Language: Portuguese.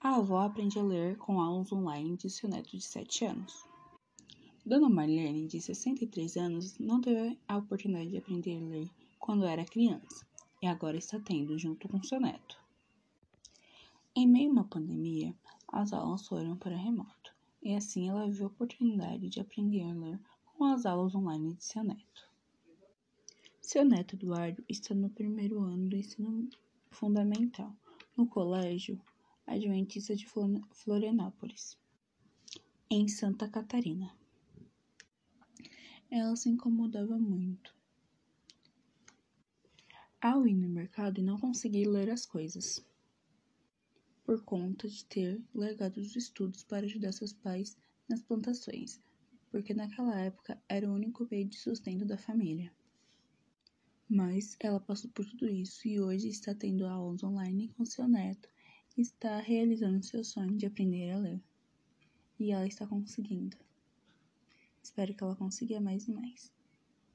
A avó aprende a ler com aulas online de seu neto de 7 anos. Dona Marlene, de 63 anos, não teve a oportunidade de aprender a ler quando era criança e agora está tendo junto com seu neto. Em meio a uma pandemia, as aulas foram para remoto e assim ela viu a oportunidade de aprender a ler com as aulas online de seu neto. Seu neto Eduardo está no primeiro ano do ensino fundamental no colégio Adventista de Florianópolis, em Santa Catarina. Ela se incomodava muito ao ir no mercado e não conseguir ler as coisas, por conta de ter largado os estudos para ajudar seus pais nas plantações, porque naquela época era o único meio de sustento da família. Mas ela passou por tudo isso e hoje está tendo aulas online com seu neto está realizando seu sonho de aprender a ler. E ela está conseguindo. Espero que ela consiga mais e mais.